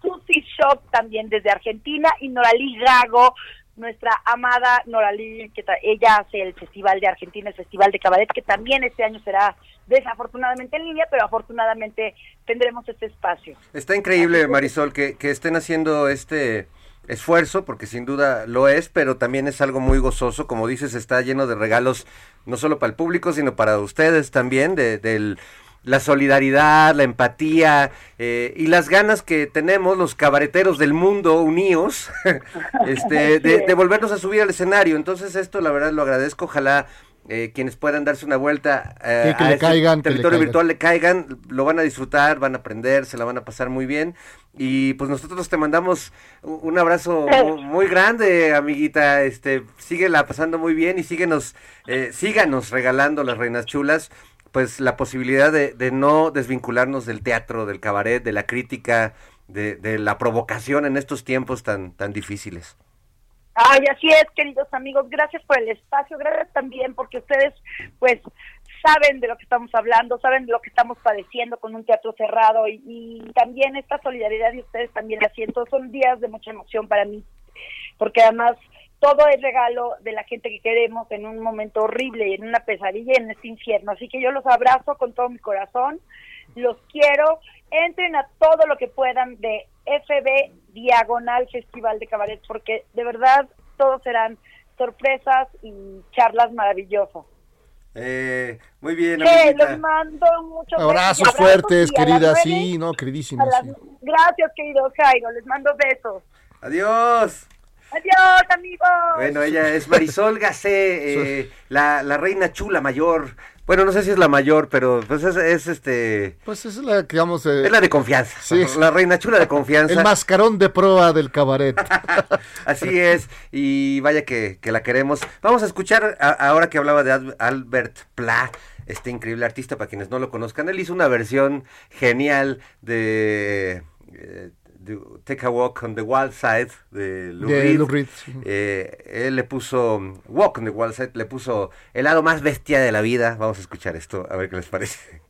Susi Shock también desde Argentina y Noralí Gago, nuestra amada Noralí, que ella hace el Festival de Argentina, el Festival de Cabaret, que también este año será desafortunadamente en línea, pero afortunadamente tendremos este espacio. Está increíble, Marisol, que, que estén haciendo este esfuerzo, porque sin duda lo es, pero también es algo muy gozoso. Como dices, está lleno de regalos, no solo para el público, sino para ustedes también, de, del- la solidaridad, la empatía eh, y las ganas que tenemos los cabareteros del mundo unidos este, de, de volvernos a subir al escenario. Entonces esto la verdad lo agradezco. Ojalá eh, quienes puedan darse una vuelta eh, que a le este caigan, que le territorio caigan. virtual le caigan, lo van a disfrutar, van a aprender, se la van a pasar muy bien. Y pues nosotros te mandamos un abrazo mu- muy grande, amiguita. Este, síguela pasando muy bien y síguenos, eh, síganos regalando las reinas chulas, pues la posibilidad de, de no desvincularnos del teatro, del cabaret, de la crítica, de, de la provocación en estos tiempos tan, tan difíciles. Ay, así es, queridos amigos. Gracias por el espacio. Gracias también porque ustedes, pues, saben de lo que estamos hablando, saben de lo que estamos padeciendo con un teatro cerrado y, y también esta solidaridad y ustedes también la siento. Son días de mucha emoción para mí, porque además todo es regalo de la gente que queremos en un momento horrible y en una pesadilla y en este infierno. Así que yo los abrazo con todo mi corazón, los quiero. Entren a todo lo que puedan de FB Diagonal Festival de Cabaret, porque de verdad todos serán sorpresas y charlas maravillosas. Eh, muy bien, amiguita. les mando muchos Abrazos besos fuertes, querida, sí, no, queridísima. las sí. Gracias, querido Jairo. Les mando besos. Adiós. Adiós, amigos. Bueno, ella es Marisol Gacé, eh, la, la reina chula mayor. Bueno, no sé si es la mayor, pero pues es, es, este... Pues es la que vamos... eh, Es la de confianza. Sí. La reina chula de confianza. el mascarón de proa del cabaret. Así es, y vaya que, que la queremos. Vamos a escuchar, a- ahora que hablaba de Al- Albert Pla, este increíble artista, para quienes no lo conozcan, él hizo una versión genial de, eh, Take a Walk on the Wild Side de Lou De Reed. Lou Reed, sí. Eh, él le puso Walk on the Wild Side, le puso el lado más bestia de la vida. Vamos a escuchar esto, a ver qué les parece.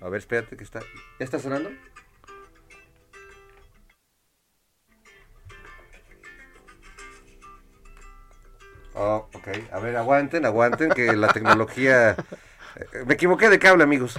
A ver, espérate que está. ¿Ya está sonando? Oh, ok. A ver, aguanten, aguanten, que la tecnología... eh, Me equivoqué de cable, amigos.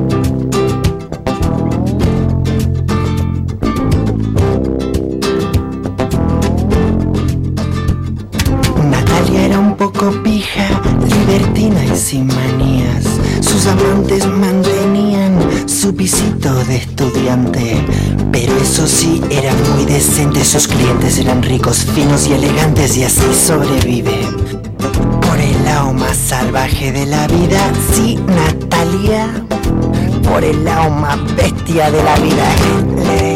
Y manías. Sus amantes mantenían su pisito de estudiante. Pero eso sí, era muy decente. Sus clientes eran ricos, finos y elegantes y así sobrevive. Por el lado más salvaje de la vida, sí, Natalia. Por el lado más bestia de la vida.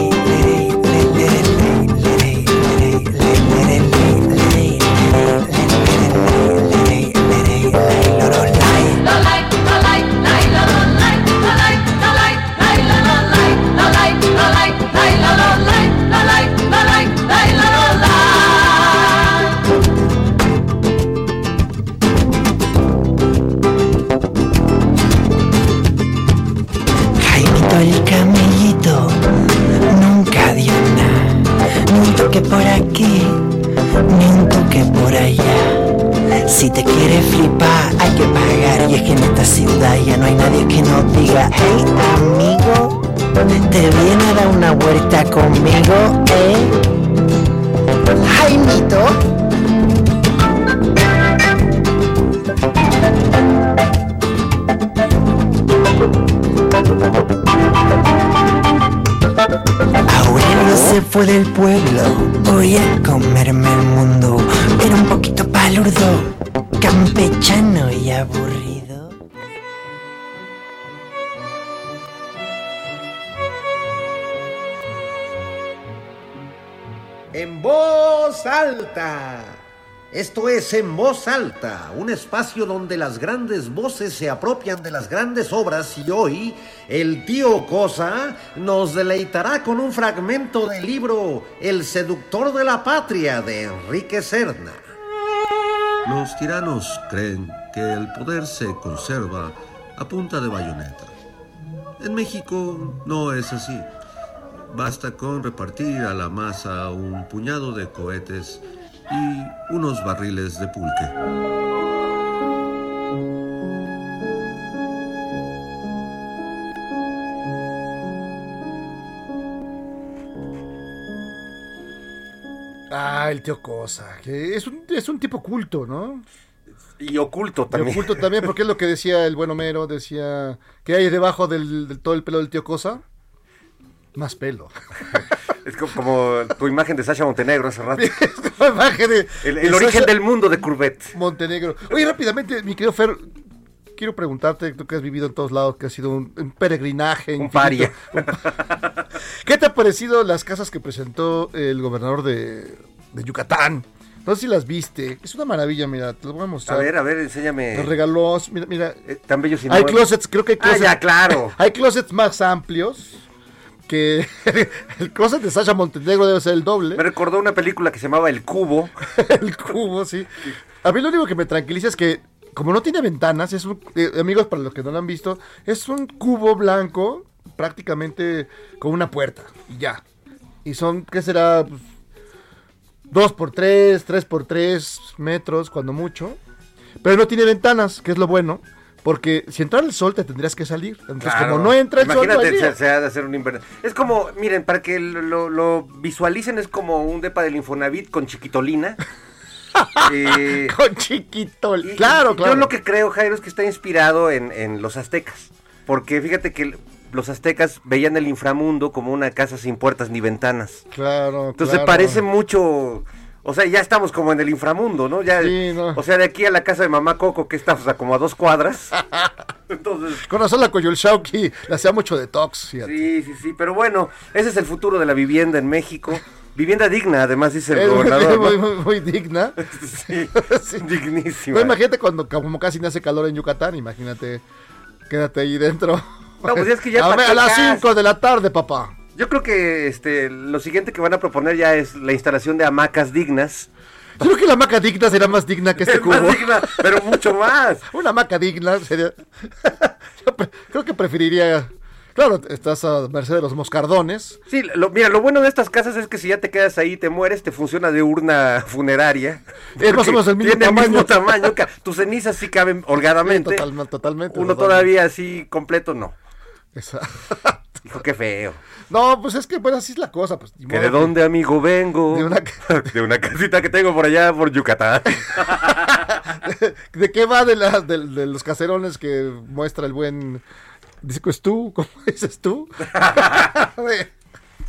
Es En Voz Alta, un espacio donde las grandes voces se apropian de las grandes obras y hoy el tío Cosa nos deleitará con un fragmento del libro El seductor de la patria de Enrique Serna. Los tiranos creen que el poder se conserva a punta de bayoneta. En México no es así. Basta con repartir a la masa un puñado de cohetes y unos barriles de pulque. Ah, el tío Cosa, que es un, es un tipo culto, ¿no? Y oculto Y también. oculto también, porque es lo que decía el buen Homero, decía que hay debajo del, del todo el pelo del tío Cosa. Más pelo. Es co- como tu imagen de Sasha Montenegro hace rato. La imagen de- El, de origen Sasha del mundo de Courbet. Montenegro. Oye, rápidamente, mi querido Fer, quiero preguntarte, tú que has vivido en todos lados, que has sido un, un peregrinaje. Un infinito, paria. un pa- ¿Qué te ha parecido las casas que presentó el gobernador de, de Yucatán? No sé si las viste. Es una maravilla, mira, te lo voy a A mostrar. ver, a ver, enséñame. Nos regaló, mira, mira. Tan bellos y Hay nuevos. closets, creo que hay Ah, closets. ya, claro. Hay closets más amplios. Que el closet de Sasha Montenegro debe ser el doble. Me recordó una película que se llamaba El Cubo. el cubo, sí. A mí lo único que me tranquiliza es que, como no tiene ventanas, es un, eh, amigos, para los que no lo han visto, es un cubo blanco, prácticamente con una puerta, y ya. Y son, ¿qué será? Pues, dos por tres, tres por tres metros, cuando mucho. Pero no tiene ventanas, que es lo bueno. Porque si entra el sol te tendrías que salir. Entonces, Claro. como no entra el sol, no hay Imagínate, día. se, se ha de hacer un invierno. Es como, miren, para que lo, visualicen, es como un depa del Infonavit con chiquitolina. Eh, con chiquito. Claro, claro. Yo lo que creo, Jairo, es que está inspirado en, en los aztecas. Porque fíjate que los aztecas veían el inframundo como una casa sin puertas ni ventanas. Claro, Entonces claro. parece mucho. O sea, ya estamos como en el inframundo, ¿no? Ya, Sí, no. O sea, de aquí a la casa de mamá Coco, que está o sea, como a dos cuadras. Entonces. Con razón la Coyolxauhqui le hacía mucho detox, fíjate. Sí, sí, sí. Pero bueno, ese es el futuro de la vivienda en México. Vivienda digna, además, dice el Es muy, gobernador. muy, ¿no? muy- muy digna. Sí, dignísima. No, imagínate cuando como casi no hace calor en Yucatán, imagínate, quédate ahí dentro. No, pues es que ya a, a las gas. 5 de la tarde, papá. Yo creo que este, lo siguiente que van a proponer ya es la instalación de hamacas dignas. Yo creo que la hamaca digna será más digna que este Es cubo. más digna, pero mucho más. Una hamaca digna sería... Yo creo que preferiría... Claro, estás a merced de los moscardones. Sí, lo, mira, lo bueno de estas casas es que si ya te quedas ahí y te mueres, te funciona de urna funeraria. Es más o menos el mismo Tiene tamaño. el mismo tamaño. Tus cenizas sí caben holgadamente. Sí, total- totalmente. Uno totalmente. todavía así completo, no. Esa- Hijo, qué feo. No, pues es que pues así es la cosa. Pues, ¿Que de dónde, amigo, vengo? De una- de una casita que tengo por allá, por Yucatán. ¿De qué va de, la- de- de los caserones que muestra el buen... Dice que es tú, ¿cómo dices tú?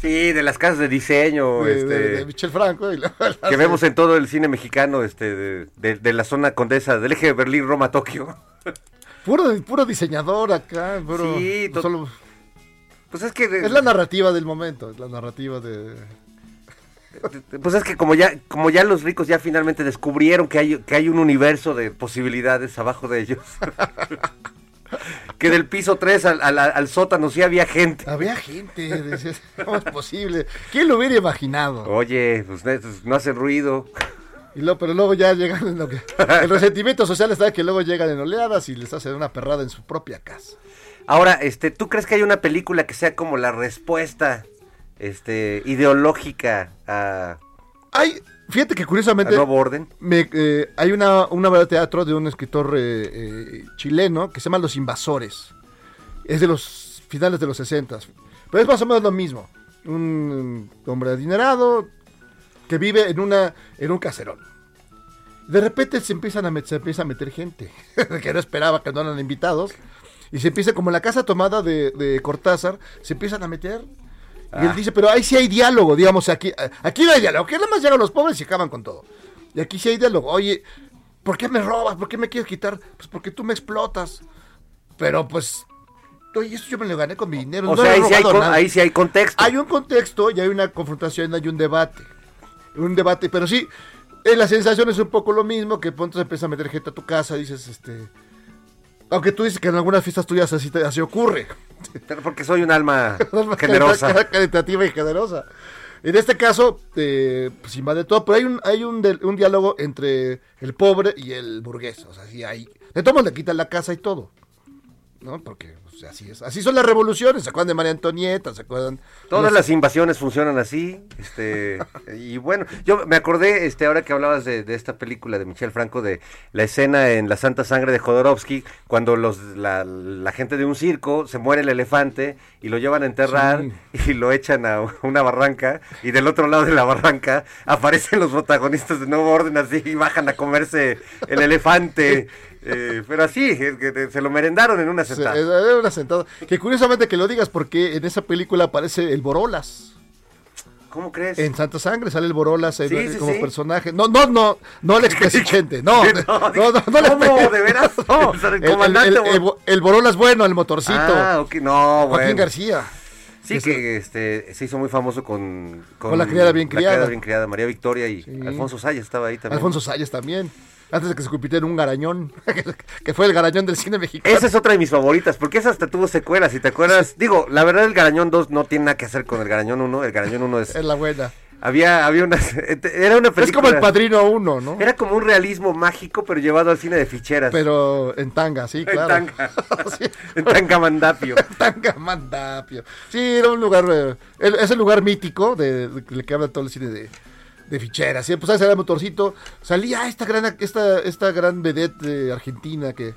Sí, de las casas de diseño, de- este, de- de Michel Franco. y las- que vemos en todo el cine mexicano, este, de, de- de la zona condesa, del eje de Berlín, Roma, Tokio. Puro, puro diseñador acá. Sí, to- solo- Pues es que... es la narrativa del momento, es la narrativa de... Pues es que como ya, como ya los ricos ya finalmente descubrieron que hay, que hay un universo de posibilidades abajo de ellos. que del piso 3 al, al- al sótano sí había gente. Había gente, decías, ¿cómo es posible? ¿Quién lo hubiera imaginado? Oye, pues pues, no hacen ruido. Y luego, pero luego ya llegan en lo que... El resentimiento social está que luego llegan en oleadas y les hacen una perrada en su propia casa. Ahora, este, ¿tú crees que hay una película que sea como la respuesta este, ideológica a, Hay, fíjate que curiosamente... nuevo orden? me- eh, hay una, una obra de teatro de un escritor eh, eh, chileno que se llama Los Invasores. Es de los finales de los 60. Pero es más o menos lo mismo. Un hombre adinerado que vive en, una, en un caserón. De repente se, empiezan a se empieza a meter gente que no esperaba que no eran invitados. Y se empieza, como en la casa tomada de, de Cortázar, se empiezan a meter. Y él Ah. dice, pero ahí sí hay diálogo, digamos, aquí, aquí no hay diálogo, que nada más llegan los pobres y acaban con todo. Y aquí sí hay diálogo. Oye, ¿por qué me robas? ¿Por qué me quieres quitar? Pues porque tú me explotas. Pero pues, oye, eso yo me lo gané con mi dinero. O no sea, ahí sí, hay, robado con- nada". ahí sí hay contexto. Hay un contexto y hay una confrontación, hay un debate. Un debate, pero sí, eh, la sensación es un poco lo mismo, que pronto se empieza a meter gente a tu casa, dices, este... Aunque tú dices que en algunas fiestas tuyas así, te- así ocurre. Pero porque soy un alma generosa. Caritativa y generosa. En este caso, eh, pues invade todo, pero hay un, hay un, de- un diálogo entre el pobre y el burgués. O sea, sí hay. De todos le quitan la casa y todo. ¿No? Porque pues, así es. Así son las revoluciones. ¿Se acuerdan de María Antonieta? ¿Se acuerdan? Todas las invasiones funcionan así. Este, y bueno, yo me acordé, este, ahora que hablabas de, de esta película de Michel Franco, de la escena en La Santa Sangre de Jodorowsky, cuando los, la, la gente de un circo se muere el elefante y lo llevan a enterrar y lo echan a una barranca, y del otro lado de la barranca aparecen los protagonistas de Nuevo Orden así y bajan a comerse el elefante. eh, pero así, es que se lo merendaron en una Se- sentada. es una sentada. Que curiosamente que lo digas porque en esa película aparece el Borolas. ¿Cómo crees? En Santa Sangre sale el Borolas en- Sí, sí, como sí. personaje. No, no, no, no el expresidente, no. Sí, no, no, no, no, ¿cómo? ¿De veras? No, el comandante el- Borolas bueno, el motorcito. Ah, ok, no, Joaquín bueno. García. Sí, que este, se hizo muy famoso con, Con La criada bien criada. bien criada, María Victoria y Sí. Alfonso Sayas estaba ahí también. Alfonso Sayas también. Antes de que se convirtiera en un garañón, que fue el garañón del cine mexicano. Esa es otra de mis favoritas, porque esa hasta tuvo secuelas, si te acuerdas. Digo, la verdad el Garañón 2 no tiene nada que hacer con el Garañón 1, el Garañón 1 es... Es la buena. Había, había una... Era una película... Es como el Padrino 1, ¿no? Era como un realismo mágico, pero llevado al cine de ficheras. Pero en tanga, sí, claro. En tanga. en tanga mandapio. tanga mandapio. Sí, era un lugar... eh, es el lugar mítico de, de- que habla todo el cine de, de ficheras. ¿sí? Pues ahí salía el motorcito. Salía esta gran, esta, esta gran vedette de argentina que...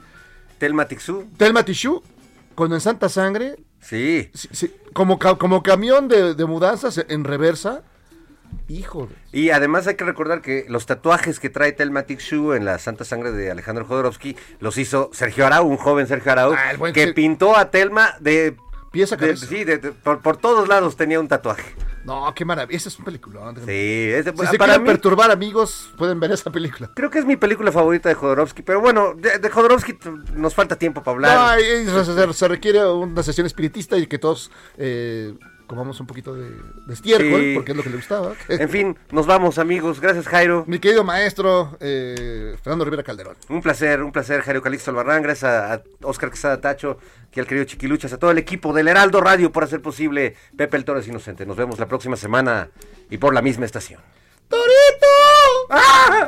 Telma Tixú. Telma Tijoux, con En Santa Sangre. Sí. como, como camión de, de mudanzas en reversa. Híjole. Y además hay que recordar que los tatuajes que trae Telma Tixu en la Santa Sangre de Alejandro Jodorowsky los hizo Sergio Arau, un joven Sergio Arau, Ah, el que Ser- pintó a Telma de... Pies a de- cabeza. sí, de- de- por, por todos lados tenía un tatuaje. No, qué maravilla. Ese es un peliculón. Sí, es de- Si se para quieren mí- perturbar amigos, pueden ver esa película. Creo que es mi película favorita de Jodorowsky, pero bueno, de, de Jodorowsky nos falta tiempo para hablar. No, y- y se, se- se requiere una sesión espiritista y que todos eh, comamos un poquito de, de estiércol, Sí. porque es lo que le gustaba. En fin, nos vamos amigos, gracias Jairo. Mi querido maestro eh, Fernando Rivera Calderón. Un placer, un placer, Jairo Calixto Albarrán, gracias a, a Oscar Quesada Tacho, que al querido Chiquiluchas, a todo el equipo del Heraldo Radio por hacer posible Pepe el Toro es Inocente. Nos vemos la próxima semana y por la misma estación. ¡Torito! ¡Ah!